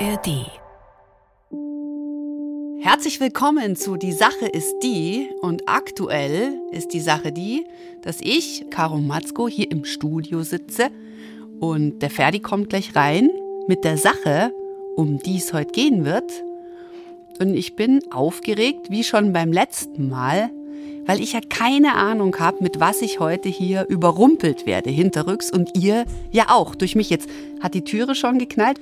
ARD. Herzlich willkommen zu Die Sache ist die und aktuell ist die Sache die, dass ich, Caro Matzko, hier im Studio sitze und der Ferdi kommt gleich rein mit der Sache, um die es heute gehen wird. Und ich bin aufgeregt, wie schon beim letzten Mal, weil ich ja keine Ahnung habe, mit was ich heute hier überrumpelt werde, hinterrücks und ihr ja auch, durch mich. Jetzt hat die Türe schon geknallt.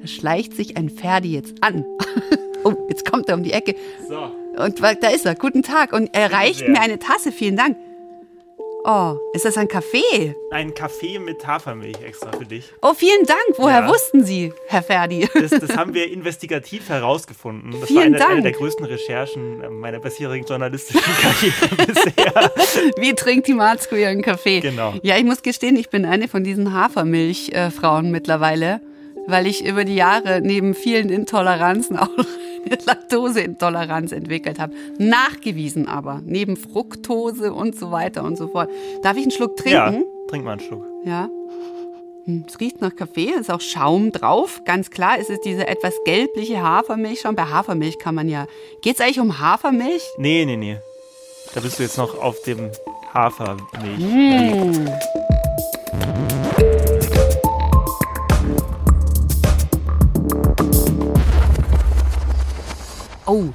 Da schleicht sich ein Ferdi jetzt an. oh, jetzt kommt er um die Ecke. So. Und da ist er. Guten Tag. Und er reicht mir eine Tasse. Vielen Dank. Oh, ist das ein Kaffee? Ein Kaffee mit Hafermilch extra für dich. Oh, vielen Dank. Woher Ja. wussten Sie, Herr Ferdi? Das, das haben wir investigativ herausgefunden. Das Vielen war eine, eine Dank. der größten Recherchen äh, meiner bisherigen journalistischen Karriere bisher. Wie trinkt die Marzko ihren Kaffee? Genau. Ja, ich muss gestehen, ich bin eine von diesen Hafermilchfrauen mittlerweile, weil ich über die Jahre neben vielen Intoleranzen auch eine Laktoseintoleranz entwickelt habe. Nachgewiesen aber, neben Fructose und so weiter und so fort. Darf ich einen Schluck Ja, trinken? trink mal einen Schluck. Ja. Hm, Es riecht nach Kaffee, ist auch Schaum drauf. Ganz klar, es ist diese etwas gelbliche Hafermilch schon. Bei Hafermilch kann man ja. Geht es eigentlich um Hafermilch? Nee, nee, nee. Da bist du jetzt noch auf dem Hafermilch. Hm. Oh,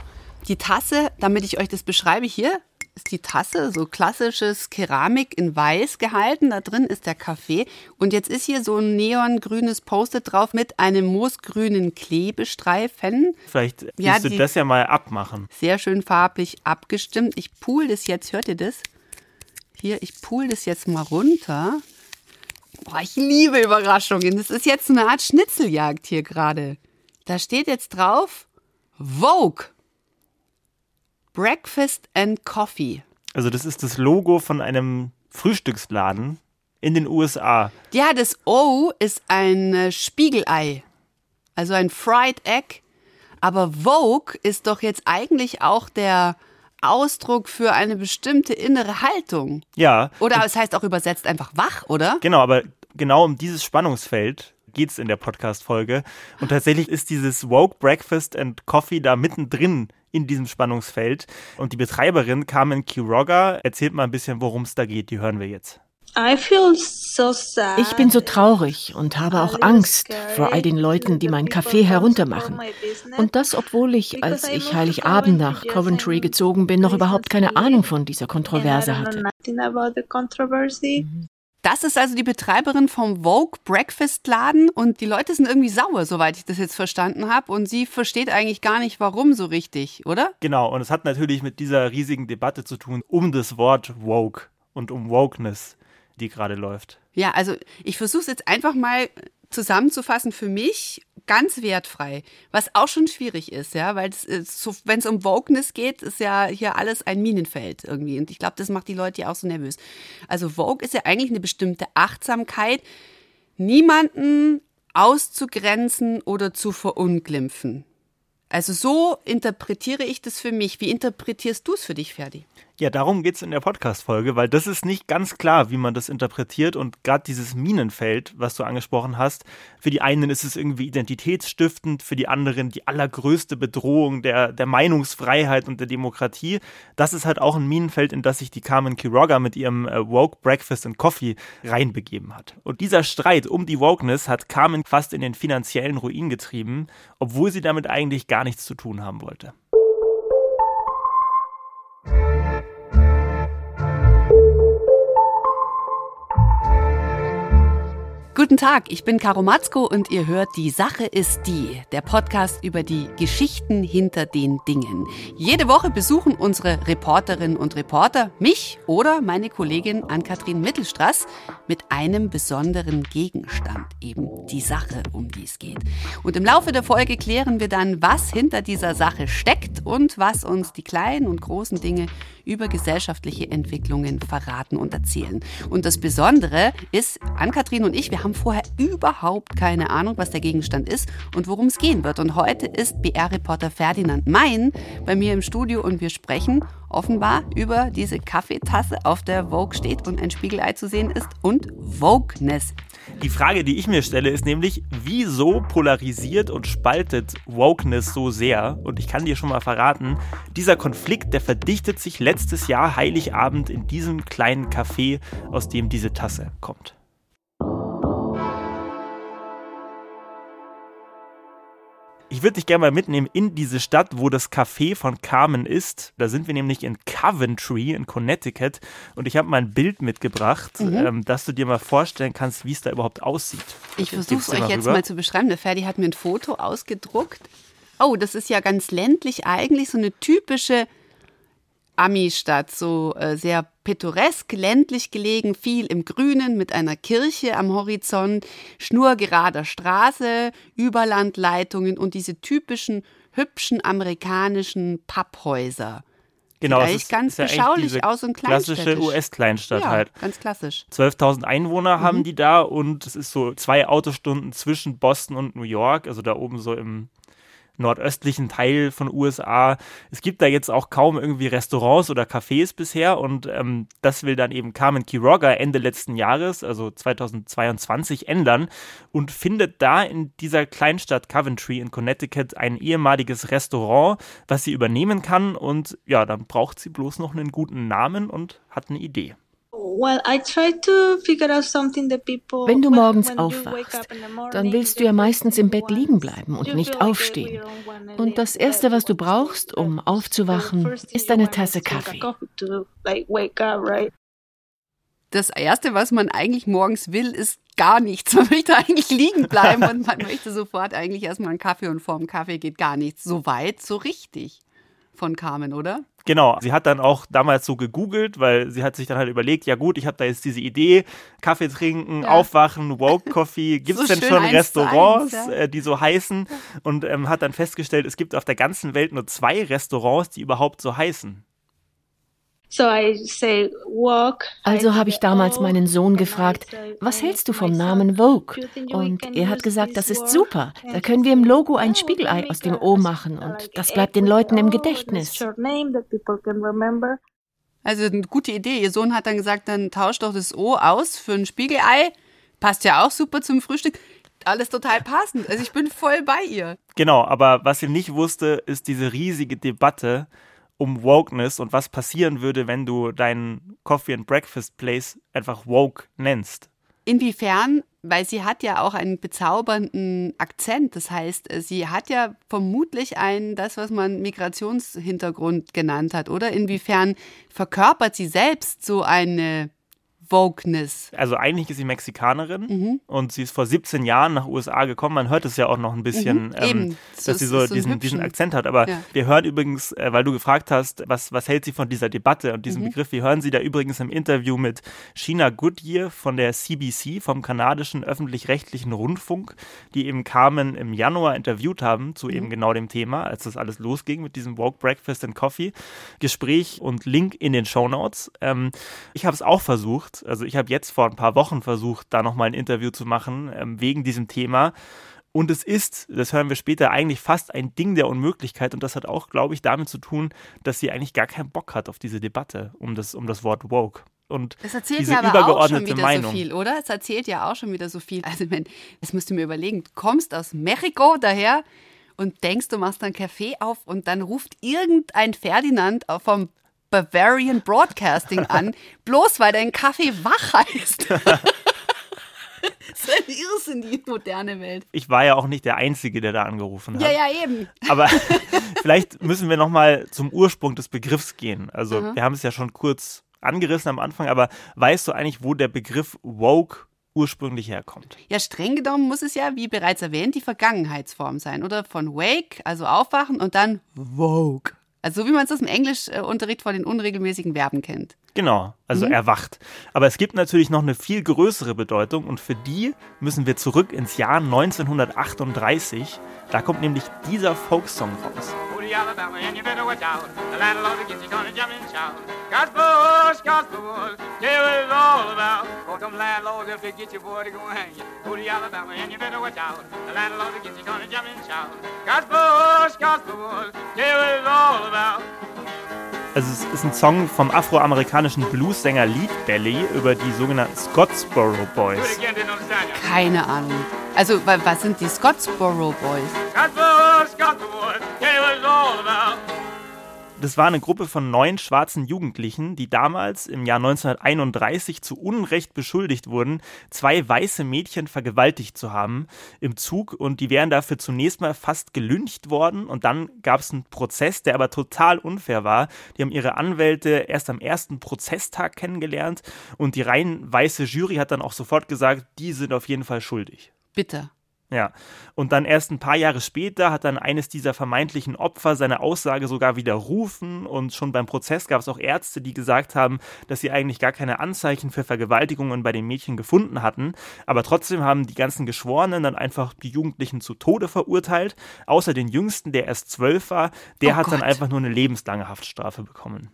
die Tasse, damit ich euch das beschreibe, hier ist die Tasse, so klassisches Keramik in weiß gehalten. Da drin ist der Kaffee. Und jetzt ist hier so ein neongrünes Post-it drauf mit einem moosgrünen Klebestreifen. Vielleicht Ja, willst du das ja mal abmachen. Sehr schön farblich abgestimmt. Ich pool das jetzt, hört ihr das? Hier, ich pool das jetzt mal runter. Boah, ich liebe Überraschungen. Das ist jetzt so eine Art Schnitzeljagd hier gerade. Da steht jetzt drauf Vogue. Breakfast and Coffee. Also das ist das Logo von einem Frühstücksladen in den USA. Ja, das O ist ein äh, Spiegelei. Also ein Fried Egg. Aber Vogue ist doch jetzt eigentlich auch der Ausdruck für eine bestimmte innere Haltung. Ja, Oder es heißt auch übersetzt einfach wach, oder? Genau, aber genau um dieses Spannungsfeld geht es in der Podcast-Folge. Und tatsächlich ist dieses Woke Breakfast and Coffee da mittendrin in diesem Spannungsfeld. Und die Betreiberin Carmen Quiroga erzählt mal ein bisschen, worum es da geht. Die hören wir jetzt. Ich bin so traurig und habe auch Angst vor all den Leuten, die meinen Kaffee heruntermachen. Und das, obwohl ich, als ich Heiligabend nach Coventry gezogen bin, noch überhaupt keine Ahnung von dieser Kontroverse hatte. Das ist also die Betreiberin vom Vogue Breakfast Laden und die Leute sind irgendwie sauer, soweit ich das jetzt verstanden habe. Und sie versteht eigentlich gar nicht, warum so richtig, oder? Genau, und es hat natürlich mit dieser riesigen Debatte zu tun um das Wort Woke und um Wokeness, die gerade läuft. Ja, also ich versuche es jetzt einfach mal zusammenzufassen für mich ganz wertfrei, was auch schon schwierig ist, ja, weil ist so, wenn es um Wokeness geht, ist ja hier alles ein Minenfeld irgendwie und ich glaube, das macht die Leute ja auch so nervös. Also Vogue ist ja eigentlich eine bestimmte Achtsamkeit, niemanden auszugrenzen oder zu verunglimpfen. Also so interpretiere ich das für mich. Wie interpretierst du es für dich, Ferdi? Ja, darum geht es in der Podcast-Folge, weil das ist nicht ganz klar, wie man das interpretiert. Und gerade dieses Minenfeld, was du angesprochen hast, für die einen ist es irgendwie identitätsstiftend, für die anderen die allergrößte Bedrohung der, der Meinungsfreiheit und der Demokratie. Das ist halt auch ein Minenfeld, in das sich die Carmen Quiroga mit ihrem äh, Woke Breakfast and Coffee reinbegeben hat. Und dieser Streit um die Wokeness hat Carmen fast in den finanziellen Ruin getrieben, obwohl sie damit eigentlich gar nichts zu tun haben wollte. Guten Tag, ich bin Caro Matzko und ihr hört Die Sache ist die, der Podcast über die Geschichten hinter den Dingen. Jede Woche besuchen unsere Reporterinnen und Reporter mich oder meine Kollegin Ann-Kathrin Mittelstraß mit einem besonderen Gegenstand, eben die Sache, um die es geht. Und im Laufe der Folge klären wir dann, was hinter dieser Sache steckt und was uns die kleinen und großen Dinge über gesellschaftliche Entwicklungen verraten und erzählen. Und das Besondere ist, Ann-Kathrin und ich, wir haben vorher überhaupt keine Ahnung, was der Gegenstand ist und worum es gehen wird. Und heute ist BR-Reporter Ferdinand Mein bei mir im Studio und wir sprechen offenbar über diese Kaffeetasse, auf der Vogue steht und ein Spiegelei zu sehen ist und Wokeness. Die Frage, die ich mir stelle, ist nämlich, wieso polarisiert und spaltet Wokeness so sehr? Und ich kann dir schon mal verraten, dieser Konflikt, der verdichtet sich letztes Jahr Heiligabend in diesem kleinen Café, aus dem diese Tasse kommt. Ich würde dich gerne mal mitnehmen in diese Stadt, wo das Café von Carmen ist. Da sind wir nämlich in Coventry in Connecticut und ich habe mal ein Bild mitgebracht, mhm. ähm, dass du dir mal vorstellen kannst, wie es da überhaupt aussieht. Ich versuche es euch jetzt mal zu beschreiben. Der Ferdi hat mir ein Foto ausgedruckt. Oh, das ist ja ganz ländlich eigentlich, so eine typische Ami-Stadt, so äh, sehr pittoresk, ländlich gelegen, viel im Grünen mit einer Kirche am Horizont, schnurgerader Straße, Überlandleitungen und diese typischen hübschen amerikanischen Papphäuser. Genau, Sieht eigentlich ganz ja beschaulich aus und Klassische US-Kleinstadt ja, halt. Ganz klassisch. 12.000 Einwohner mhm. haben die da und es ist so zwei Autostunden zwischen Boston und New York, also da oben so im nordöstlichen Teil von USA. Es gibt da jetzt auch kaum irgendwie Restaurants oder Cafés bisher und ähm, das will dann eben Carmen Quiroga Ende letzten Jahres, also 2022, ändern und findet da in dieser Kleinstadt Coventry in Connecticut ein ehemaliges Restaurant, was sie übernehmen kann und ja, dann braucht sie bloß noch einen guten Namen und hat eine Idee. Wenn du morgens aufwachst, dann willst du ja meistens im Bett liegen bleiben und nicht aufstehen. Und das Erste, was du brauchst, um aufzuwachen, ist eine Tasse Kaffee. Das Erste, was man eigentlich morgens will, ist gar nichts. Man möchte eigentlich liegen bleiben und man möchte sofort eigentlich erstmal einen Kaffee und vorm Kaffee geht gar nichts. So weit, so richtig von Carmen, oder? Genau, sie hat dann auch damals so gegoogelt, weil sie hat sich dann halt überlegt, ja gut, ich habe da jetzt diese Idee, Kaffee trinken, ja. aufwachen, Woke Coffee, gibt es so denn schon Restaurants, eins, ja. äh, die so heißen? Und ähm, hat dann festgestellt, es gibt auf der ganzen Welt nur zwei Restaurants, die überhaupt so heißen. Also habe ich damals meinen Sohn gefragt, was hältst du vom Namen Vogue? Und er hat gesagt, das ist super. Da können wir im Logo ein Spiegelei aus dem O machen und das bleibt den Leuten im Gedächtnis. Also eine gute Idee. Ihr Sohn hat dann gesagt, dann tauscht doch das O aus für ein Spiegelei. Passt ja auch super zum Frühstück alles total passend. Also ich bin voll bei ihr. Genau, aber was sie nicht wusste, ist diese riesige Debatte um Wokeness und was passieren würde, wenn du deinen Coffee and Breakfast Place einfach woke nennst. Inwiefern? Weil sie hat ja auch einen bezaubernden Akzent. Das heißt, sie hat ja vermutlich einen, das, was man Migrationshintergrund genannt hat, oder? Inwiefern verkörpert sie selbst so eine Wokeness. Also eigentlich ist sie Mexikanerin mhm. und sie ist vor 17 Jahren nach USA gekommen. Man hört es ja auch noch ein bisschen, mhm, ähm, dass so, sie so, so diesen, diesen, Akzent hat. Aber ja. wir hören übrigens, äh, weil du gefragt hast, was, was hält sie von dieser Debatte und diesem mhm. Begriff, wir hören sie da übrigens im Interview mit Sheena Goodyear von der CBC, vom kanadischen öffentlich-rechtlichen Rundfunk, die eben Carmen im Januar interviewt haben zu eben mhm. genau dem Thema, als das alles losging mit diesem Woke Breakfast and Coffee. Gespräch und Link in den Show Notes. Ähm, ich habe es auch versucht also ich habe jetzt vor ein paar Wochen versucht, da nochmal ein Interview zu machen, ähm, wegen diesem Thema. Und es ist, das hören wir später, eigentlich fast ein Ding der Unmöglichkeit. Und das hat auch, glaube ich, damit zu tun, dass sie eigentlich gar keinen Bock hat auf diese Debatte um das, um das Wort woke. Und das erzählt diese ja aber übergeordnete auch schon wieder Meinung. so viel, oder? Es erzählt ja auch schon wieder so viel. Also, wenn, das musst du mir überlegen. Du kommst aus Mexiko daher und denkst, du machst einen Kaffee auf und dann ruft irgendein Ferdinand vom Bavarian Broadcasting an, bloß weil dein Kaffee wach heißt. das ist ein Irrsinn, die moderne Welt. Ich war ja auch nicht der Einzige, der da angerufen hat. Ja, ja, eben. Aber vielleicht müssen wir nochmal zum Ursprung des Begriffs gehen. Also, mhm. wir haben es ja schon kurz angerissen am Anfang, aber weißt du eigentlich, wo der Begriff woke ursprünglich herkommt. Ja, streng genommen muss es ja, wie bereits erwähnt, die Vergangenheitsform sein, oder? Von wake, also aufwachen, und dann woke, also so wie man es aus dem Englischunterricht von den unregelmäßigen Verben kennt. Genau, also mhm. erwacht. Aber es gibt natürlich noch eine viel größere Bedeutung und für die müssen wir zurück ins Jahr 1938. Da kommt nämlich dieser Folksong raus. Booty Alabama, and you better watch out. The landlord against you gonna jump and shout. Gospel, gospel, tell what it's all about. Cause them landlords, if they get you, boy, they gonna hang you. Booty Alabama, and you better watch out. The landlord against you gonna jump and shout. Gospel, gospel, tell what it's all about. Also es ist ein Song vom afroamerikanischen Bluessänger Lead Belly über die sogenannten Scottsboro Boys. Keine Ahnung. Also was sind die Scottsboro Boys? Scottsboro, Scottsboro, Das war eine Gruppe von neun schwarzen Jugendlichen, die damals im Jahr 1931 zu Unrecht beschuldigt wurden, zwei weiße Mädchen vergewaltigt zu haben im Zug und die wären dafür zunächst mal fast gelüncht worden und dann gab es einen Prozess, der aber total unfair war. Die haben ihre Anwälte erst am ersten Prozesstag kennengelernt und die rein weiße Jury hat dann auch sofort gesagt, die sind auf jeden Fall schuldig. Bitte. Ja, und dann erst ein paar Jahre später hat dann eines dieser vermeintlichen Opfer seine Aussage sogar widerrufen und schon beim Prozess gab es auch Ärzte, die gesagt haben, dass sie eigentlich gar keine Anzeichen für Vergewaltigungen bei den Mädchen gefunden hatten, aber trotzdem haben die ganzen Geschworenen dann einfach die Jugendlichen zu Tode verurteilt, außer den Jüngsten, der erst zwölf war, der oh hat Gott. dann einfach nur eine lebenslange Haftstrafe bekommen.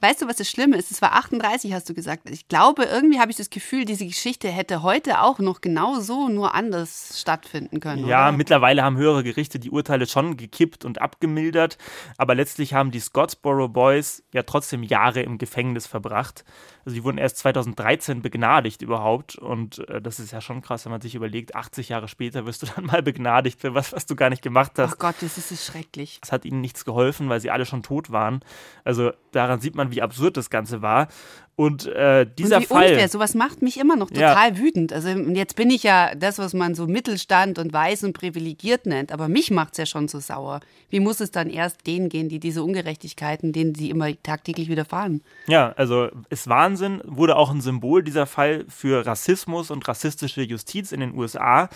Weißt du, was das Schlimme ist? Es war 38, hast du gesagt. Ich glaube, irgendwie habe ich das Gefühl, diese Geschichte hätte heute auch noch genau so, nur anders stattfinden können. Ja, oder? mittlerweile haben höhere Gerichte die Urteile schon gekippt und abgemildert, aber letztlich haben die Scottsboro Boys ja trotzdem Jahre im Gefängnis verbracht. Also die wurden erst 2013 begnadigt überhaupt und äh, das ist ja schon krass, wenn man sich überlegt, 80 Jahre später wirst du dann mal begnadigt für was, was du gar nicht gemacht hast. Ach Gott, das ist schrecklich. Es hat ihnen nichts geholfen, weil sie alle schon tot waren. Also daran sieht man, wie absurd das Ganze war. Und äh, dieser und wie Fall. Unfair. Sowas macht mich immer noch total ja. wütend. Also jetzt bin ich ja das, was man so Mittelstand und weiß und privilegiert nennt, aber mich macht es ja schon so sauer. Wie muss es dann erst denen gehen, die diese Ungerechtigkeiten, denen sie immer tagtäglich widerfahren? Ja, also ist Wahnsinn, wurde auch ein Symbol dieser Fall für Rassismus und rassistische Justiz in den USA.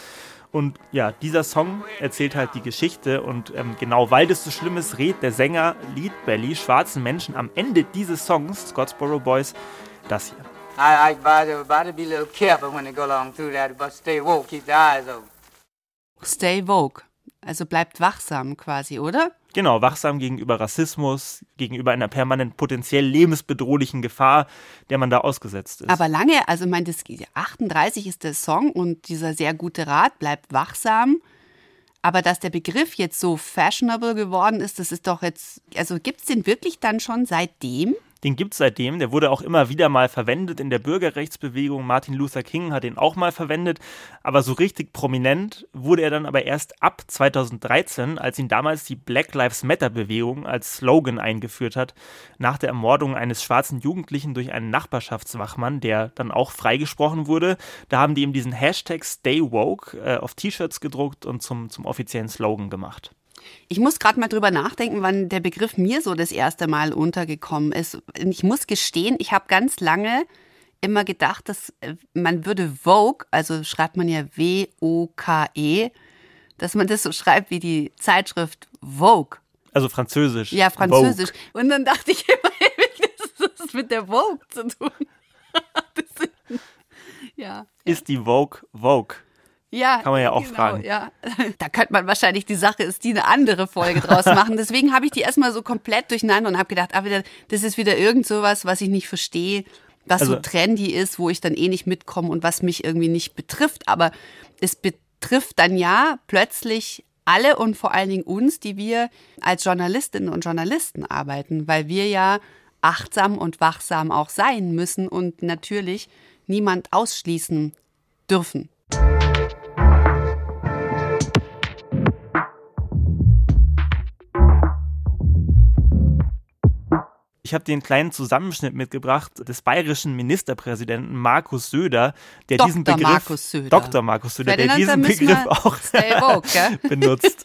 Und ja, dieser Song erzählt halt die Geschichte und ähm, genau weil das so schlimm ist, redet der Sänger Lead Belly schwarzen Menschen am Ende dieses Songs, Scottsboro Boys, das hier. I, I better, be a little careful when they go along through that, but stay woke, keep the eyes open. Stay woke, also bleibt wachsam quasi, oder? Genau, wachsam gegenüber Rassismus, gegenüber einer permanent potenziell lebensbedrohlichen Gefahr, der man da ausgesetzt ist. Aber lange, also mein, das 38 ist der Song und dieser sehr gute Rat, bleibt wachsam. Aber dass der Begriff jetzt so fashionable geworden ist, das ist doch jetzt, also gibt es den wirklich dann schon seitdem? Den gibt es seitdem. Der wurde auch immer wieder mal verwendet in der Bürgerrechtsbewegung. Martin Luther King hat den auch mal verwendet. Aber so richtig prominent wurde er dann aber erst ab 2013, als ihn damals die Black Lives Matter-Bewegung als Slogan eingeführt hat, nach der Ermordung eines schwarzen Jugendlichen durch einen Nachbarschaftswachmann, der dann auch freigesprochen wurde. Da haben die ihm diesen Hashtag Stay Woke äh, auf T-Shirts gedruckt und zum, zum offiziellen Slogan gemacht. Ich muss gerade mal drüber nachdenken, wann der Begriff mir so das erste Mal untergekommen ist. Ich muss gestehen, ich habe ganz lange immer gedacht, dass äh, man würde Vogue, also schreibt man ja W-O-K-E, dass man das so schreibt wie die Zeitschrift Vogue. Also französisch. Ja, französisch. Vogue. Und dann dachte ich immer, das ist mit der Vogue zu tun. Ist, ja. Ist die Vogue Vogue? Ja, kann man ja auch genau, fragen. Ja. Da könnte man wahrscheinlich die Sache ist die eine andere Folge draus machen. Deswegen habe ich die erstmal so komplett durcheinander und habe gedacht, ah, wieder, das ist wieder irgend sowas, was ich nicht verstehe, was also, so trendy ist, wo ich dann eh nicht mitkomme und was mich irgendwie nicht betrifft. Aber es betrifft dann ja plötzlich alle und vor allen Dingen uns, die wir als Journalistinnen und Journalisten arbeiten, weil wir ja achtsam und wachsam auch sein müssen und natürlich niemand ausschließen dürfen. Ich habe den kleinen Zusammenschnitt mitgebracht des bayerischen Ministerpräsidenten Markus Söder, der Dr. diesen Begriff Markus Söder. Dr. Markus Söder, der diesen Begriff auch woke, benutzt.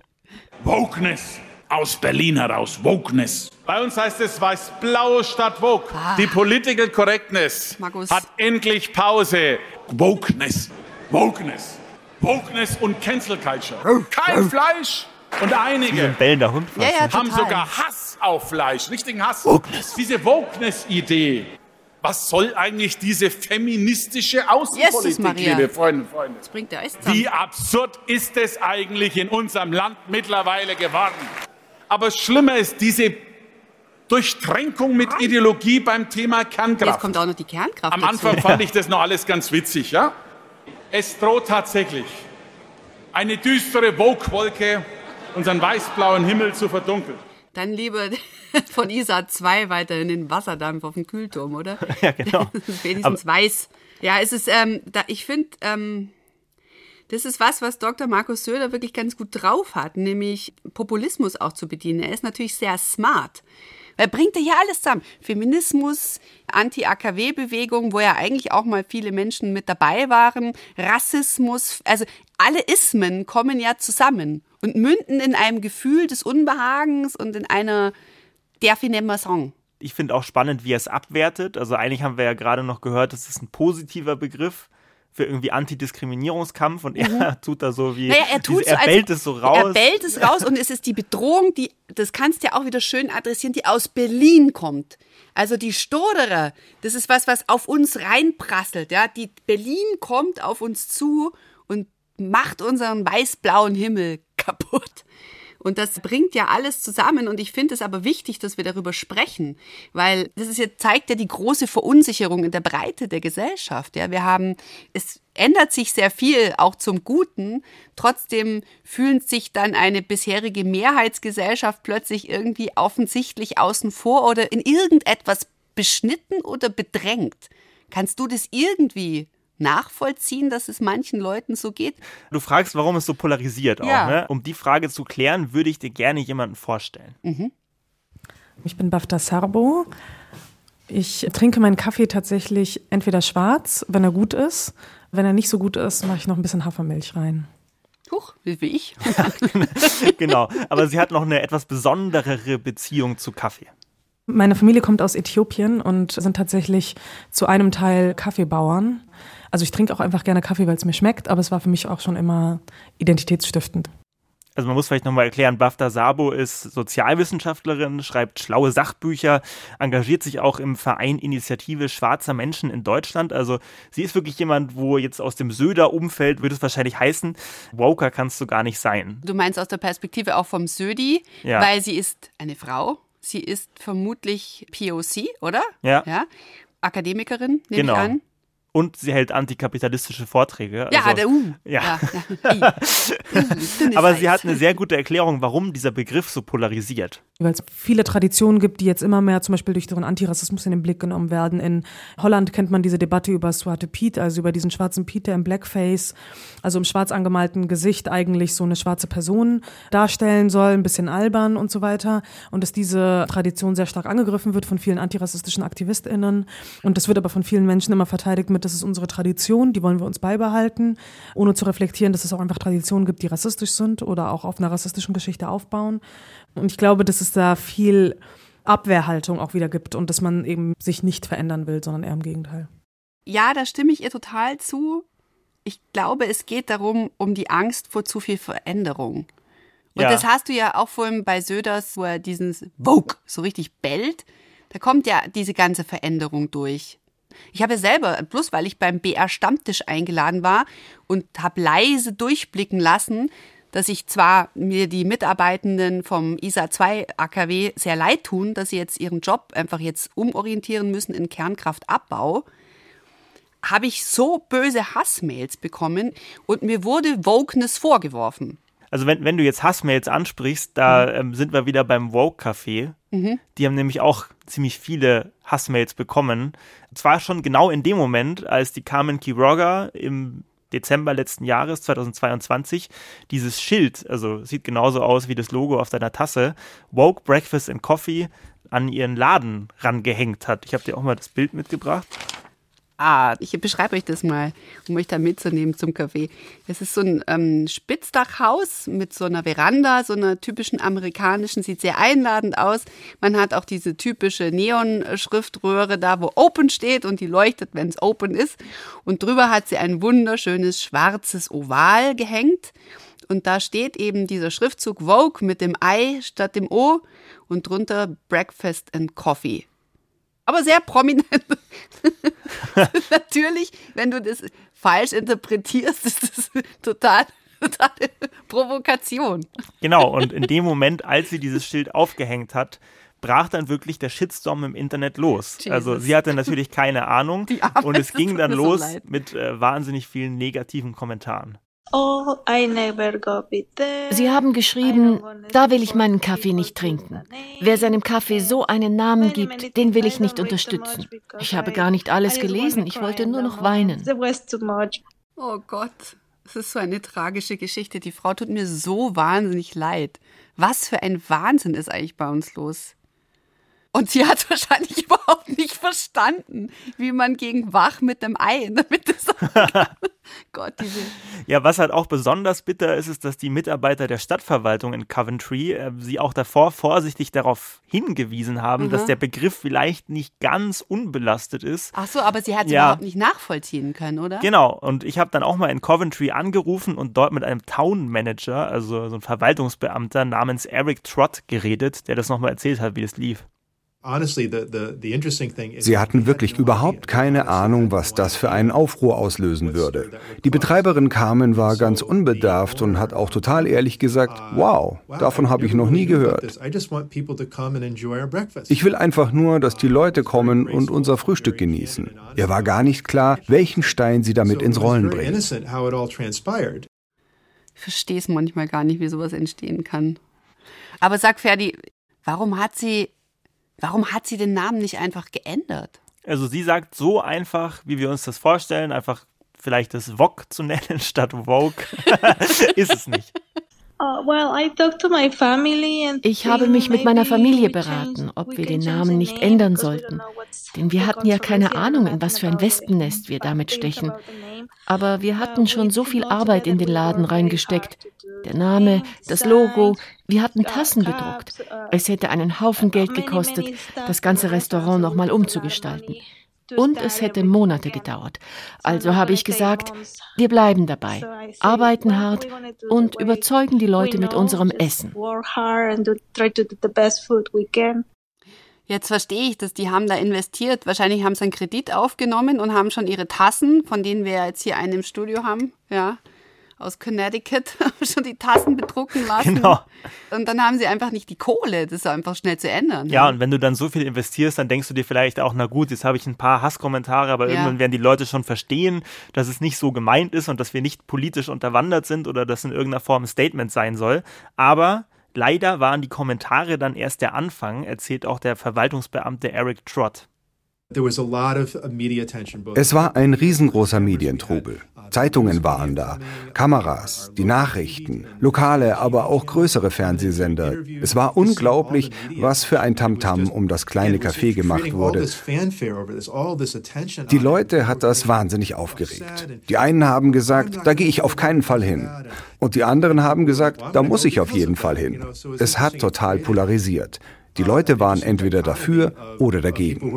Wokeness aus Berlin heraus, Wokeness. Bei uns heißt es weiß-blau statt Woke. Ah. Die Political Correctness Markus. hat endlich Pause. Wokeness, Wokeness, Wokeness und Cancel Culture. Kein Fleisch. Und einige ein bellender Hund ja, ja, haben sogar Hass auf Fleisch, richtigen Hass. Wokeness. Diese Wokeness-Idee. Was soll eigentlich diese feministische Außenpolitik, Jesus, liebe Freunde und Freunde? Das bringt der Wie absurd ist es eigentlich in unserem Land mittlerweile geworden? Aber schlimmer ist diese Durchtränkung mit Ideologie beim Thema Kernkraft. Jetzt kommt auch noch die Kernkraft. Am Anfang dazu. fand ich das noch alles ganz witzig, ja? Es droht tatsächlich eine düstere Vogue-Wolke unseren weißblauen Himmel zu verdunkeln. Dann lieber von ISA 2 weiter in den Wasserdampf auf dem Kühlturm, oder? Ja, genau. Wenigstens Aber weiß. Ja, es ist, ähm, da, ich finde, ähm, das ist was, was Dr. Markus Söder wirklich ganz gut drauf hat, nämlich Populismus auch zu bedienen. Er ist natürlich sehr smart. Er bringt ja hier alles zusammen. Feminismus, Anti-AKW-Bewegung, wo ja eigentlich auch mal viele Menschen mit dabei waren, Rassismus, also alle Ismen kommen ja zusammen und münden in einem Gefühl des Unbehagens und in einer Derfinemmerson. Ich finde auch spannend, wie er es abwertet. Also eigentlich haben wir ja gerade noch gehört, das ist ein positiver Begriff für irgendwie Antidiskriminierungskampf und er mhm. tut da so wie naja, er, tut diese, er so, bellt es so raus. Er bellt es raus und es ist die Bedrohung, die, das kannst du ja auch wieder schön adressieren, die aus Berlin kommt. Also die Stoderer, das ist was, was auf uns reinprasselt. Ja? Die Berlin kommt auf uns zu und macht unseren weiß-blauen Himmel kaputt. Und das bringt ja alles zusammen. Und ich finde es aber wichtig, dass wir darüber sprechen, weil das ist jetzt, zeigt ja die große Verunsicherung in der Breite der Gesellschaft. Ja, wir haben, es ändert sich sehr viel, auch zum Guten. Trotzdem fühlen sich dann eine bisherige Mehrheitsgesellschaft plötzlich irgendwie offensichtlich außen vor oder in irgendetwas beschnitten oder bedrängt. Kannst du das irgendwie nachvollziehen, dass es manchen Leuten so geht. Du fragst, warum es so polarisiert ja. auch. Ne? Um die Frage zu klären, würde ich dir gerne jemanden vorstellen. Mhm. Ich bin Bafta Sarbo. Ich trinke meinen Kaffee tatsächlich entweder schwarz, wenn er gut ist. Wenn er nicht so gut ist, mache ich noch ein bisschen Hafermilch rein. Huch, wie ich. genau, aber sie hat noch eine etwas besonderere Beziehung zu Kaffee. Meine Familie kommt aus Äthiopien und sind tatsächlich zu einem Teil Kaffeebauern. Also ich trinke auch einfach gerne Kaffee, weil es mir schmeckt, aber es war für mich auch schon immer identitätsstiftend. Also man muss vielleicht nochmal erklären, Bafta Sabo ist Sozialwissenschaftlerin, schreibt schlaue Sachbücher, engagiert sich auch im Verein Initiative Schwarzer Menschen in Deutschland. Also sie ist wirklich jemand, wo jetzt aus dem Söder-Umfeld, würde es wahrscheinlich heißen, Woker kannst du gar nicht sein. Du meinst aus der Perspektive auch vom Södi, ja. weil sie ist eine Frau, sie ist vermutlich POC, oder? Ja. ja? Akademikerin, nehme genau. ich an und sie hält antikapitalistische Vorträge. Ja, also, der U. Ja. ja. Aber sie hat eine sehr gute Erklärung, warum dieser Begriff so polarisiert. Weil es viele Traditionen gibt, die jetzt immer mehr zum Beispiel durch den Antirassismus in den Blick genommen werden. In Holland kennt man diese Debatte über Swarte Piet, also über diesen schwarzen Piet, der im Blackface, also im schwarz angemalten Gesicht eigentlich so eine schwarze Person darstellen soll, ein bisschen albern und so weiter. Und dass diese Tradition sehr stark angegriffen wird von vielen antirassistischen AktivistInnen. Und das wird aber von vielen Menschen immer verteidigt mit, das ist unsere Tradition, die wollen wir uns beibehalten, ohne zu reflektieren, dass es auch einfach Traditionen gibt, die rassistisch sind oder auch auf einer rassistischen Geschichte aufbauen. Und ich glaube, dass es da viel Abwehrhaltung auch wieder gibt und dass man eben sich nicht verändern will, sondern eher im Gegenteil. Ja, da stimme ich ihr total zu. Ich glaube, es geht darum, um die Angst vor zu viel Veränderung. Und ja. das hast du ja auch vorhin bei Söders, wo er diesen Vogue so richtig bellt. Da kommt ja diese ganze Veränderung durch. Ich habe selber, bloß weil ich beim BR Stammtisch eingeladen war und habe leise durchblicken lassen, dass ich zwar mir die Mitarbeitenden vom ISA 2 AKW sehr leid tun, dass sie jetzt ihren Job einfach jetzt umorientieren müssen in Kernkraftabbau, habe ich so böse Hassmails bekommen und mir wurde Wokeness vorgeworfen. Also wenn, wenn du jetzt Hassmails ansprichst, da mhm. ähm, sind wir wieder beim Woke-Café. Mhm. Die haben nämlich auch ziemlich viele Hassmails bekommen. Zwar schon genau in dem Moment, als die Carmen Quiroga im Dezember letzten Jahres, 2022, dieses Schild, also sieht genauso aus wie das Logo auf deiner Tasse, Woke Breakfast and Coffee, an ihren Laden rangehängt hat. Ich habe dir auch mal das Bild mitgebracht. Ah, ich beschreibe euch das mal, um euch da mitzunehmen zum Café. Es ist so ein ähm, Spitzdachhaus mit so einer Veranda, so einer typischen amerikanischen, sieht sehr einladend aus. Man hat auch diese typische Neon-Schriftröhre da, wo Open steht und die leuchtet, wenn es Open ist. Und drüber hat sie ein wunderschönes schwarzes Oval gehängt. Und da steht eben dieser Schriftzug Vogue mit dem I statt dem O und drunter Breakfast and Coffee aber sehr prominent. Natürlich, wenn du das falsch interpretierst, ist das total Totale Provokation. Genau, und in dem Moment, als sie dieses Schild aufgehängt hat, brach dann wirklich der Shitstorm im Internet los. Jesus. Also sie hatte natürlich keine Ahnung und es ging dann los so mit äh, wahnsinnig vielen negativen Kommentaren. Oh, Sie haben geschrieben, da will ich meinen Kaffee nicht trinken. Wer seinem Kaffee so einen Namen gibt, den will ich nicht unterstützen. Ich habe gar nicht alles gelesen, ich wollte nur noch weinen. Oh Gott, es ist so eine tragische Geschichte. Die Frau tut mir so wahnsinnig leid. Was für ein Wahnsinn ist eigentlich bei uns los? Und sie hat wahrscheinlich überhaupt nicht verstanden, wie man gegen Wach mit einem Ei damit das Gott, diese. Ja, was halt auch besonders bitter ist, ist, dass die Mitarbeiter der Stadtverwaltung in Coventry äh, sie auch davor vorsichtig darauf hingewiesen haben, mhm. dass der Begriff vielleicht nicht ganz unbelastet ist. Ach so, aber sie hat es ja. überhaupt nicht nachvollziehen können, oder? Genau. Und ich habe dann auch mal in Coventry angerufen und dort mit einem Town Manager, also so ein Verwaltungsbeamter namens Eric Trott geredet, der das nochmal erzählt hat, wie es lief. Sie hatten wirklich überhaupt keine Ahnung, was das für einen Aufruhr auslösen würde. Die Betreiberin Carmen war ganz unbedarft und hat auch total ehrlich gesagt, wow, davon habe ich noch nie gehört. Ich will einfach nur, dass die Leute kommen und unser Frühstück genießen. Ihr war gar nicht klar, welchen Stein sie damit ins Rollen bringen. Ich verstehe es manchmal gar nicht, wie sowas entstehen kann. Aber sag Ferdi, warum hat sie Warum hat sie den Namen nicht einfach geändert? Also sie sagt so einfach, wie wir uns das vorstellen, einfach vielleicht das VOG zu nennen statt Vogue, ist es nicht. Uh, ich habe mich mit meiner Familie beraten, ob wir den Namen nicht ändern sollten. Denn wir hatten ja keine Ahnung, in was für ein Wespennest wir damit stechen. Aber wir hatten schon so viel Arbeit in den Laden reingesteckt. Der Name, das Logo, wir hatten Tassen bedruckt. Es hätte einen Haufen Geld gekostet, das ganze Restaurant nochmal umzugestalten. Und es hätte Monate gedauert. Also habe ich gesagt, wir bleiben dabei, arbeiten hart und überzeugen die Leute mit unserem Essen. Jetzt verstehe ich das, die haben da investiert. Wahrscheinlich haben sie einen Kredit aufgenommen und haben schon ihre Tassen, von denen wir jetzt hier einen im Studio haben, ja, aus Connecticut schon die Tassen bedrucken lassen. Genau. Und dann haben sie einfach nicht die Kohle, das einfach schnell zu ändern. Ja, und wenn du dann so viel investierst, dann denkst du dir vielleicht auch, na gut, jetzt habe ich ein paar Hasskommentare, aber ja. irgendwann werden die Leute schon verstehen, dass es nicht so gemeint ist und dass wir nicht politisch unterwandert sind oder dass in irgendeiner Form ein Statement sein soll. Aber leider waren die Kommentare dann erst der Anfang, erzählt auch der Verwaltungsbeamte Eric Trott. Es war ein riesengroßer Medientrubel. Zeitungen waren da, Kameras, die Nachrichten, lokale, aber auch größere Fernsehsender. Es war unglaublich, was für ein Tamtam -Tam um das kleine Café gemacht wurde. Die Leute hat das wahnsinnig aufgeregt. Die einen haben gesagt, da gehe ich auf keinen Fall hin. Und die anderen haben gesagt, da muss ich auf jeden Fall hin. Es hat total polarisiert. Die Leute waren entweder dafür oder dagegen.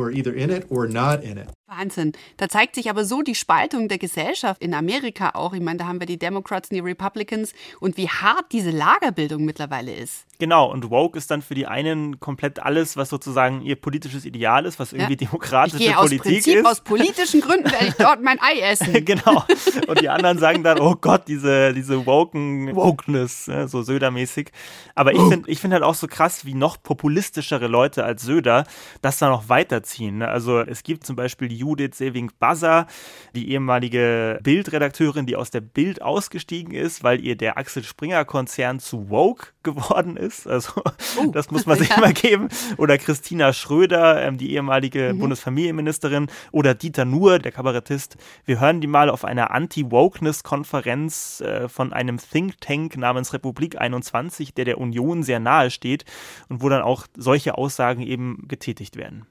Wahnsinn. Da zeigt sich aber so die Spaltung der Gesellschaft in Amerika auch. Ich meine, da haben wir die Democrats und die Republicans und wie hart diese Lagerbildung mittlerweile ist. Genau, und Woke ist dann für die einen komplett alles, was sozusagen ihr politisches Ideal ist, was irgendwie ja. demokratische ich Politik aus Prinzip, ist. Aus politischen Gründen werde ich dort mein Ei essen. genau. Und die anderen sagen dann, oh Gott, diese, diese Woken, Wokeness, so Söder-mäßig. Aber ich finde ich find halt auch so krass, wie noch populistischere Leute als Söder das da noch weiterziehen. Ne? Also es gibt zum Beispiel die Judith Sewing-Bazza, die ehemalige Bildredakteurin, die aus der Bild ausgestiegen ist, weil ihr der Axel Springer-Konzern zu woke geworden ist. Also uh, das muss man sich ja. immer geben. Oder Christina Schröder, ähm, die ehemalige mhm. Bundesfamilienministerin. Oder Dieter Nuhr, der Kabarettist. Wir hören die mal auf einer Anti-Wokeness-Konferenz äh, von einem Think Tank namens Republik 21, der der Union sehr nahe steht und wo dann auch solche Aussagen eben getätigt werden.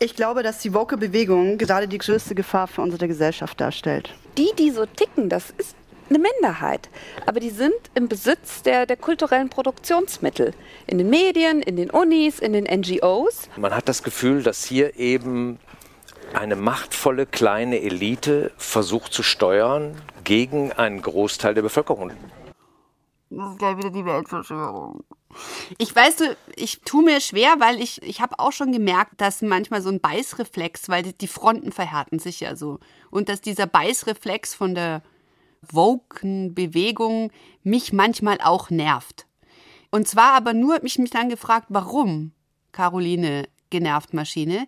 Ich glaube, dass die Woke-Bewegung gerade die größte Gefahr für unsere Gesellschaft darstellt. Die, die so ticken, das ist eine Minderheit. Aber die sind im Besitz der, der kulturellen Produktionsmittel. In den Medien, in den Unis, in den NGOs. Man hat das Gefühl, dass hier eben eine machtvolle kleine Elite versucht zu steuern gegen einen Großteil der Bevölkerung. Das ist gleich wieder die Weltverschwörung. Ich weiß, du, ich tue mir schwer, weil ich, ich habe auch schon gemerkt, dass manchmal so ein Beißreflex, weil die, Fronten verhärten sich ja so. Und dass dieser Beißreflex von der, Woken-Bewegung mich manchmal auch nervt. Und zwar aber nur, habe ich mich dann gefragt, warum Caroline genervt Maschine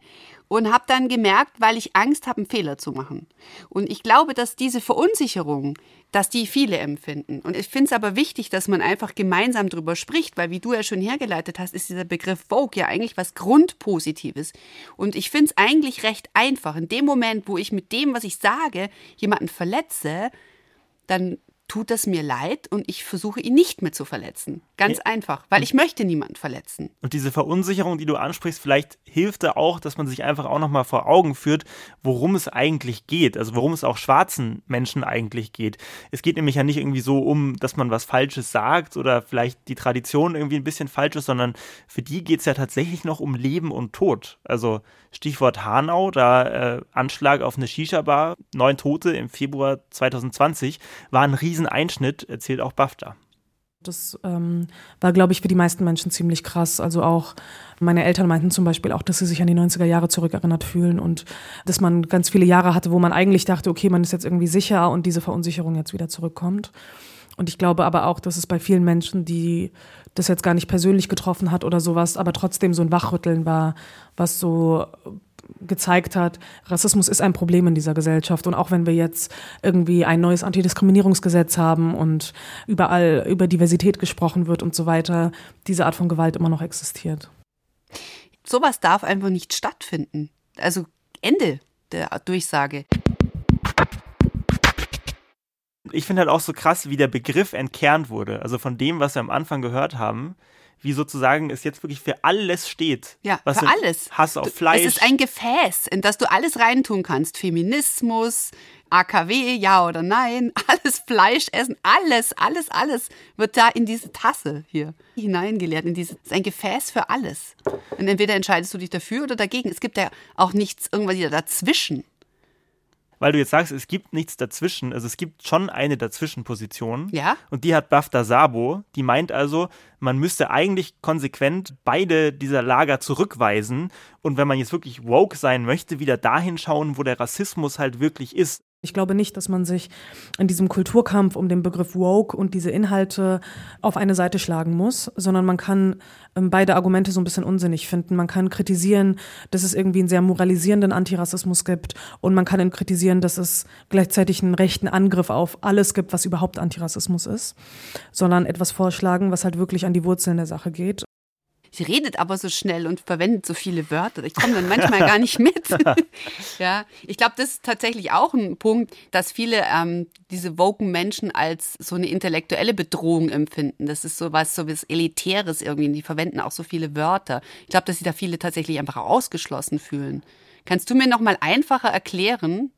und habe dann gemerkt, weil ich Angst habe, einen Fehler zu machen. Und ich glaube, dass diese Verunsicherung, dass die viele empfinden. Und ich finde es aber wichtig, dass man einfach gemeinsam drüber spricht, weil wie du ja schon hergeleitet hast, ist dieser Begriff Vogue ja eigentlich was Grundpositives. Und ich finde es eigentlich recht einfach. In dem Moment, wo ich mit dem, was ich sage, jemanden verletze, dann tut es mir leid und ich versuche ihn nicht mehr zu verletzen. Ganz ja. einfach, weil ich möchte niemanden verletzen. Und diese Verunsicherung, die du ansprichst, vielleicht hilft da auch, dass man sich einfach auch nochmal vor Augen führt, worum es eigentlich geht, also worum es auch schwarzen Menschen eigentlich geht. Es geht nämlich ja nicht irgendwie so um, dass man was Falsches sagt oder vielleicht die Tradition irgendwie ein bisschen falsch ist, sondern für die geht es ja tatsächlich noch um Leben und Tod. Also Stichwort Hanau, da äh, Anschlag auf eine Shisha-Bar, neun Tote im Februar 2020, war ein Rieseneinschnitt, erzählt auch BAFTA. Das ähm, war, glaube ich, für die meisten Menschen ziemlich krass. Also auch meine Eltern meinten zum Beispiel auch, dass sie sich an die 90er Jahre zurückerinnert fühlen und dass man ganz viele Jahre hatte, wo man eigentlich dachte, okay, man ist jetzt irgendwie sicher und diese Verunsicherung jetzt wieder zurückkommt. Und ich glaube aber auch, dass es bei vielen Menschen, die das jetzt gar nicht persönlich getroffen hat oder sowas, aber trotzdem so ein Wachrütteln war, was so gezeigt hat, Rassismus ist ein Problem in dieser Gesellschaft. Und auch wenn wir jetzt irgendwie ein neues Antidiskriminierungsgesetz haben und überall über Diversität gesprochen wird und so weiter, diese Art von Gewalt immer noch existiert. Sowas darf einfach nicht stattfinden. Also Ende der Durchsage. Ich finde halt auch so krass, wie der Begriff entkernt wurde. Also von dem, was wir am Anfang gehört haben, wie sozusagen es jetzt wirklich für alles steht. Ja, für alles. Hass auf Fleisch. Es ist ein Gefäß, in das du alles reintun kannst. Feminismus, AKW, ja oder nein, alles Fleisch essen, alles, alles, alles wird da in diese Tasse hier hineingeleert. In diese, ist ein Gefäß für alles. Und entweder entscheidest du dich dafür oder dagegen. Es gibt ja auch nichts irgendwas dazwischen weil du jetzt sagst, es gibt nichts dazwischen. Also es gibt schon eine Dazwischenposition. Ja. Und die hat Bafta Sabo. Die meint also, man müsste eigentlich konsequent beide dieser Lager zurückweisen. Und wenn man jetzt wirklich woke sein möchte, wieder dahin schauen, wo der Rassismus halt wirklich ist. Ich glaube nicht, dass man sich in diesem Kulturkampf um den Begriff woke und diese Inhalte auf eine Seite schlagen muss, sondern man kann ähm, beide Argumente so ein bisschen unsinnig finden. Man kann kritisieren, dass es irgendwie einen sehr moralisierenden Antirassismus gibt und man kann kritisieren, dass es gleichzeitig einen rechten Angriff auf alles gibt, was überhaupt Antirassismus ist, sondern etwas vorschlagen, was halt wirklich an die Wurzeln der Sache geht sie redet aber so schnell und verwendet so viele Wörter. Ich komme dann manchmal gar nicht mit. ja, ich glaube, das ist tatsächlich auch ein Punkt, dass viele ähm, diese woken Menschen als so eine intellektuelle Bedrohung empfinden. Das ist so was, so was Elitäres irgendwie. Die verwenden auch so viele Wörter. Ich glaube, dass sich da viele tatsächlich einfach ausgeschlossen fühlen. Kannst du mir noch mal einfacher erklären,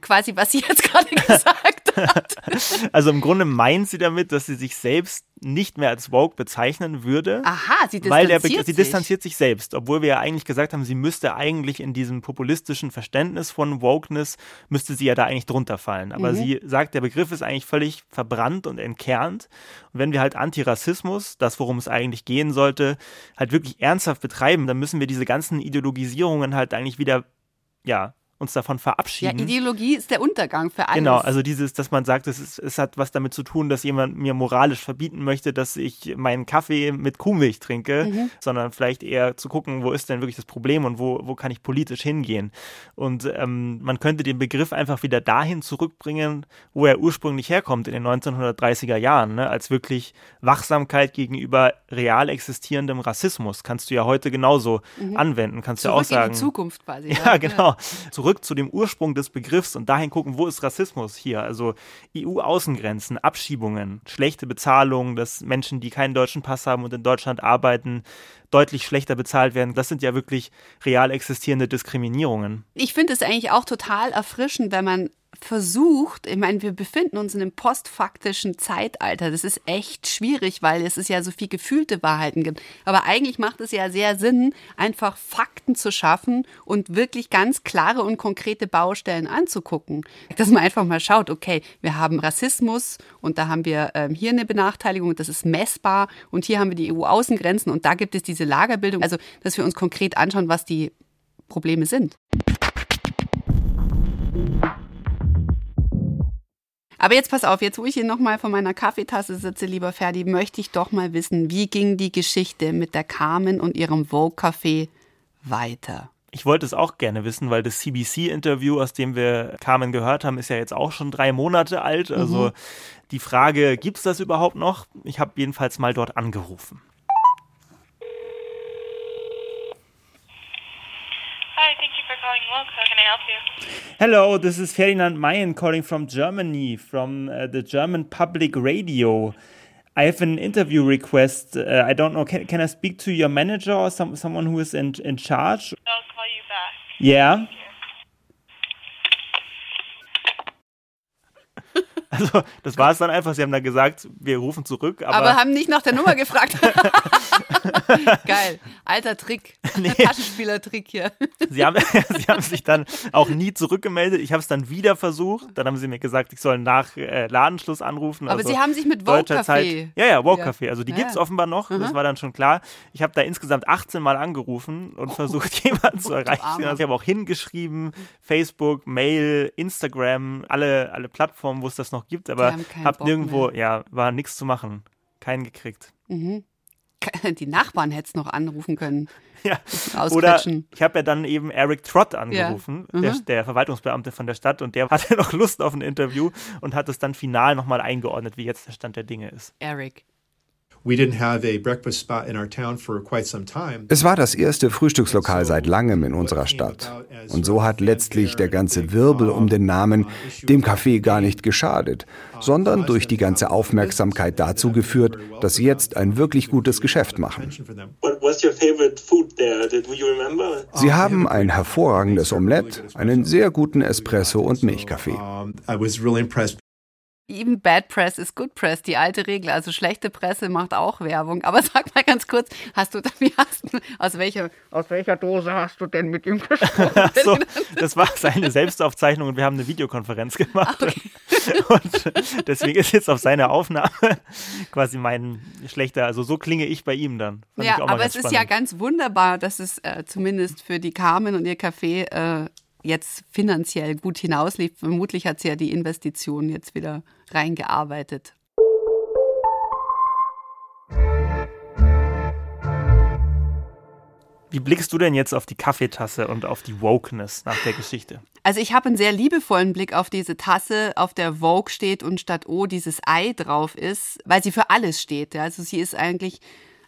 quasi, was sie jetzt gerade gesagt hat. Also im Grunde meint sie damit, dass sie sich selbst nicht mehr als Woke bezeichnen würde. Aha, sie distanziert weil der sich. Sie distanziert sich selbst, obwohl wir ja eigentlich gesagt haben, sie müsste eigentlich in diesem populistischen Verständnis von Wokeness, müsste sie ja da eigentlich drunter fallen. Aber mhm. sie sagt, der Begriff ist eigentlich völlig verbrannt und entkernt. Und wenn wir halt Antirassismus, das worum es eigentlich gehen sollte, halt wirklich ernsthaft betreiben, dann müssen wir diese ganzen Ideologisierungen halt eigentlich wieder ja, uns davon verabschieden. Ja, Ideologie ist der Untergang für alles. Genau, also dieses, dass man sagt, es, ist, es hat was damit zu tun, dass jemand mir moralisch verbieten möchte, dass ich meinen Kaffee mit Kuhmilch trinke, mhm. sondern vielleicht eher zu gucken, wo ist denn wirklich das Problem und wo, wo kann ich politisch hingehen. Und ähm, man könnte den Begriff einfach wieder dahin zurückbringen, wo er ursprünglich herkommt, in den 1930er Jahren, ne? als wirklich Wachsamkeit gegenüber real existierendem Rassismus. Kannst du ja heute genauso mhm. anwenden, kannst Zurück du auch sagen. In die Zukunft quasi. Ja, ja. genau. Zurück zurück zu dem Ursprung des Begriffs und dahin gucken, wo ist Rassismus hier? Also EU-Außengrenzen, Abschiebungen, schlechte Bezahlung, dass Menschen, die keinen deutschen Pass haben und in Deutschland arbeiten, deutlich schlechter bezahlt werden. Das sind ja wirklich real existierende Diskriminierungen. Ich finde es eigentlich auch total erfrischend, wenn man versucht, ich meine, wir befinden uns in einem postfaktischen Zeitalter. Das ist echt schwierig, weil es ist ja so viel gefühlte Wahrheiten gibt. Aber eigentlich macht es ja sehr Sinn, einfach Fakten zu schaffen und wirklich ganz klare und konkrete Baustellen anzugucken. Dass man einfach mal schaut, okay, wir haben Rassismus und da haben wir ähm, hier eine Benachteiligung, das ist messbar und hier haben wir die EU-Außengrenzen und da gibt es diese Lagerbildung. Also, dass wir uns konkret anschauen, was die Probleme sind. Aber jetzt pass auf, jetzt wo ich hier nochmal vor meiner Kaffeetasse sitze, lieber Ferdi, möchte ich doch mal wissen, wie ging die Geschichte mit der Carmen und ihrem Vogue-Café weiter? Ich wollte es auch gerne wissen, weil das CBC-Interview, aus dem wir Carmen gehört haben, ist ja jetzt auch schon drei Monate alt. Also mhm. die Frage, gibt es das überhaupt noch? Ich habe jedenfalls mal dort angerufen. You for calling Woke. How can I help you? Hello, this is Ferdinand Mayen calling from Germany, from uh, the German Public Radio. I have an interview request. Uh, I don't know. Can, can I speak to your manager or some, someone who is in, in charge? I'll call you back. Yeah. Also, das war es dann einfach. Sie haben dann gesagt, wir rufen zurück. Aber, aber haben nicht nach der Nummer gefragt. Geil. Alter Trick. Nee. Taschenspielertrick hier. Sie haben, sie haben sich dann auch nie zurückgemeldet. Ich habe es dann wieder versucht. Dann haben sie mir gesagt, ich soll nach äh, Ladenschluss anrufen. Aber also Sie haben sich mit Vogue Café. Ja, ja, Vogue ja. Café. Also die ja. gibt es offenbar noch. Mhm. Das war dann schon klar. Ich habe da insgesamt 18 Mal angerufen und oh. versucht, jemanden zu erreichen. Also ich habe auch hingeschrieben, Facebook, Mail, Instagram, alle, alle Plattformen, wo es das noch gibt. Aber habe nirgendwo, mehr. ja, war nichts zu machen. Keinen gekriegt. Mhm. Die Nachbarn hätten es noch anrufen können. Ja. Oder ich habe ja dann eben Eric Trott angerufen, ja. mhm. der, der, Verwaltungsbeamte von der Stadt, und der hatte noch Lust auf ein Interview und hat es dann final nochmal eingeordnet, wie jetzt der Stand der Dinge ist. Eric. Es war das erste Frühstückslokal seit langem in unserer Stadt. Und so hat letztlich der ganze Wirbel um den Namen dem Café gar nicht geschadet, sondern durch die ganze Aufmerksamkeit dazu geführt, dass sie jetzt ein wirklich gutes Geschäft machen. Sie haben ein hervorragendes Omelett, einen sehr guten Espresso und Milchkaffee even bad press is good press, die alte Regel. Also schlechte Presse macht auch Werbung. Aber sag mal ganz kurz, hast du, wie hast du, aus welcher, aus welcher Dose hast du denn mit ihm gesprochen? so, das war seine Selbstaufzeichnung und wir haben eine Videokonferenz gemacht. Okay. Und deswegen ist jetzt auf seine Aufnahme quasi mein schlechter, also so klinge ich bei ihm dann. Fand ja, aber es spannend. ist ja ganz wunderbar, dass es äh, zumindest für die Carmen und ihr Café äh, jetzt finanziell gut hinauslief. Vermutlich hat sie ja die Investition jetzt wieder reingearbeitet. Wie blickst du denn jetzt auf die Kaffeetasse und auf die Wokeness nach der Geschichte? Also ich habe einen sehr liebevollen Blick auf diese Tasse, auf der Vogue steht und statt O dieses Ei drauf ist, weil sie für alles steht. Also sie ist eigentlich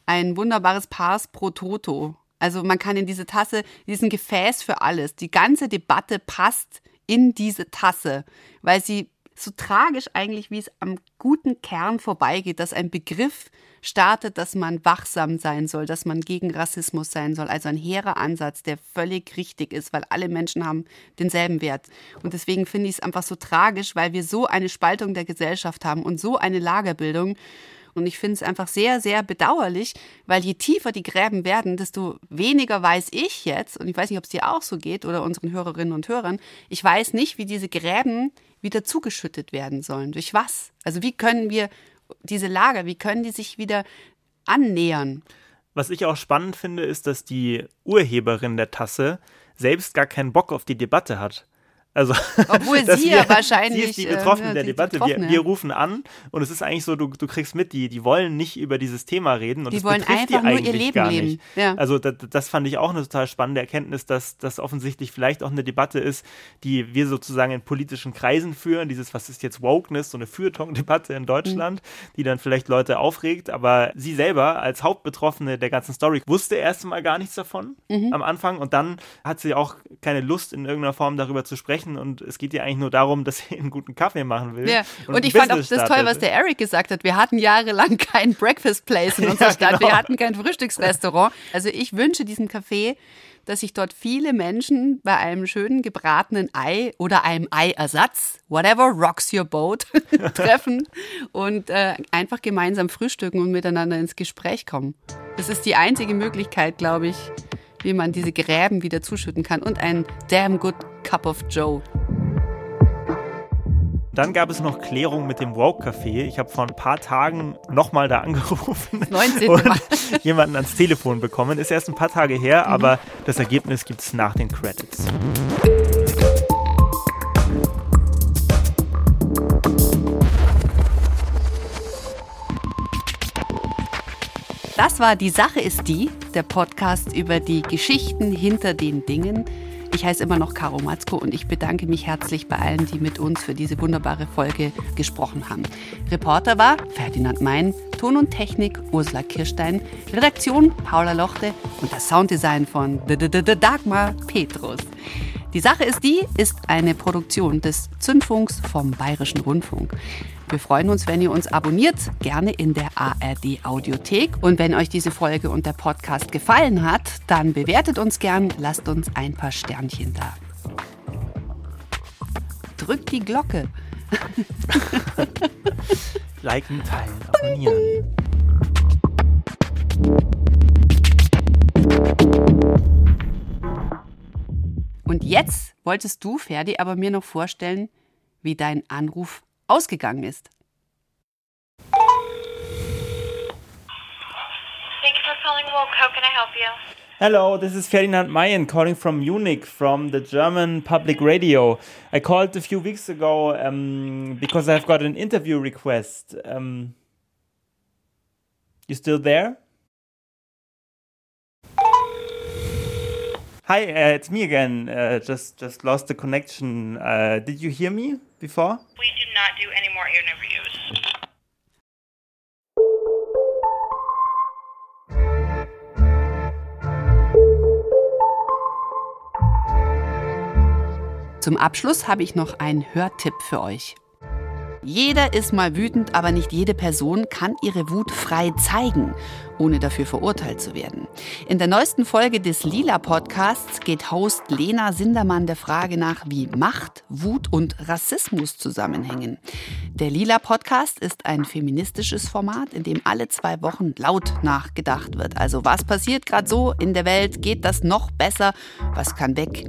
ein wunderbares Pars pro Toto. Also man kann in diese Tasse, diesen Gefäß für alles. Die ganze Debatte passt in diese Tasse, weil sie so tragisch eigentlich, wie es am guten Kern vorbeigeht, dass ein Begriff startet, dass man wachsam sein soll, dass man gegen Rassismus sein soll. Also ein hehrer Ansatz, der völlig richtig ist, weil alle Menschen haben denselben Wert. Und deswegen finde ich es einfach so tragisch, weil wir so eine Spaltung der Gesellschaft haben und so eine Lagerbildung. Und ich finde es einfach sehr, sehr bedauerlich, weil je tiefer die Gräben werden, desto weniger weiß ich jetzt, und ich weiß nicht, ob es dir auch so geht oder unseren Hörerinnen und Hörern, ich weiß nicht, wie diese Gräben wieder zugeschüttet werden sollen. Durch was? Also wie können wir diese Lager, wie können die sich wieder annähern? Was ich auch spannend finde, ist, dass die Urheberin der Tasse selbst gar keinen Bock auf die Debatte hat. Also, Obwohl sie ja wahrscheinlich. Sie ist die Betroffene äh, der Debatte. Wir, wir, rufen an und es ist eigentlich so, du, du kriegst mit, die, die wollen nicht über dieses Thema reden und die das wollen betrifft einfach die eigentlich nur ihr Leben gar leben. nicht. Ja. Also das, das fand ich auch eine total spannende Erkenntnis, dass das offensichtlich vielleicht auch eine Debatte ist, die wir sozusagen in politischen Kreisen führen. Dieses, was ist jetzt Wokeness, so eine Fürton-Debatte in Deutschland, mhm. die dann vielleicht Leute aufregt. Aber sie selber als Hauptbetroffene der ganzen Story wusste erst mal gar nichts davon mhm. am Anfang und dann hat sie auch keine Lust in irgendeiner Form darüber zu sprechen und es geht ja eigentlich nur darum, dass er einen guten Kaffee machen will. Ja. Und, und ich fand auch das startet. toll, was der Eric gesagt hat. Wir hatten jahrelang kein Breakfast Place in unserer ja, Stadt. Genau. Wir hatten kein Frühstücksrestaurant. Also ich wünsche diesem Café, dass sich dort viele Menschen bei einem schönen gebratenen Ei oder einem Eiersatz, whatever rocks your boat, treffen und äh, einfach gemeinsam frühstücken und miteinander ins Gespräch kommen. Das ist die einzige Möglichkeit, glaube ich, wie man diese Gräben wieder zuschütten kann und ein damn good Cup of Joe. Dann gab es noch Klärung mit dem Woke Café. Ich habe vor ein paar Tagen nochmal da angerufen 19. und jemanden ans Telefon bekommen. Ist erst ein paar Tage her, mhm. aber das Ergebnis gibt es nach den Credits. Das war Die Sache ist die, der Podcast über die Geschichten hinter den Dingen ich heiße immer noch Caro Matzko und ich bedanke mich herzlich bei allen, die mit uns für diese wunderbare Folge gesprochen haben. Reporter war Ferdinand Mein, Ton und Technik Ursula Kirstein, Redaktion Paula Lochte und das Sounddesign von Dagmar Petrus. Die Sache ist die, ist eine Produktion des Zündfunks vom Bayerischen Rundfunk. Wir freuen uns, wenn ihr uns abonniert, gerne in der ARD Audiothek. Und wenn euch diese Folge und der Podcast gefallen hat, dann bewertet uns gern, lasst uns ein paar Sternchen da. Drückt die Glocke. Liken, teilen, abonnieren. Und jetzt wolltest du, Ferdi, aber mir noch vorstellen, wie dein Anruf ausgegangen ist. Hello, this is Ferdinand Mayen calling from Munich from the German Public Radio. I called a few weeks ago um, because I've got an interview request. Um, you still there? Hi, uh, it's me again. Uh, just just lost the connection. Uh, did you hear me before? We do not do any more interviews. Zum Abschluss habe ich noch einen Hörtipp für euch. Jeder ist mal wütend, aber nicht jede Person kann ihre Wut frei zeigen, ohne dafür verurteilt zu werden. In der neuesten Folge des Lila Podcasts geht Host Lena Sindermann der Frage nach, wie Macht, Wut und Rassismus zusammenhängen. Der Lila Podcast ist ein feministisches Format, in dem alle zwei Wochen laut nachgedacht wird. Also was passiert gerade so in der Welt? Geht das noch besser? Was kann weg?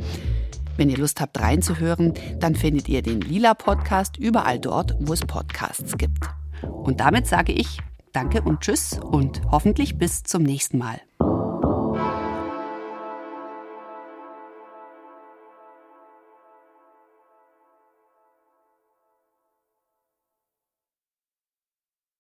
Wenn ihr Lust habt reinzuhören, dann findet ihr den Lila Podcast überall dort, wo es Podcasts gibt. Und damit sage ich Danke und Tschüss und hoffentlich bis zum nächsten Mal.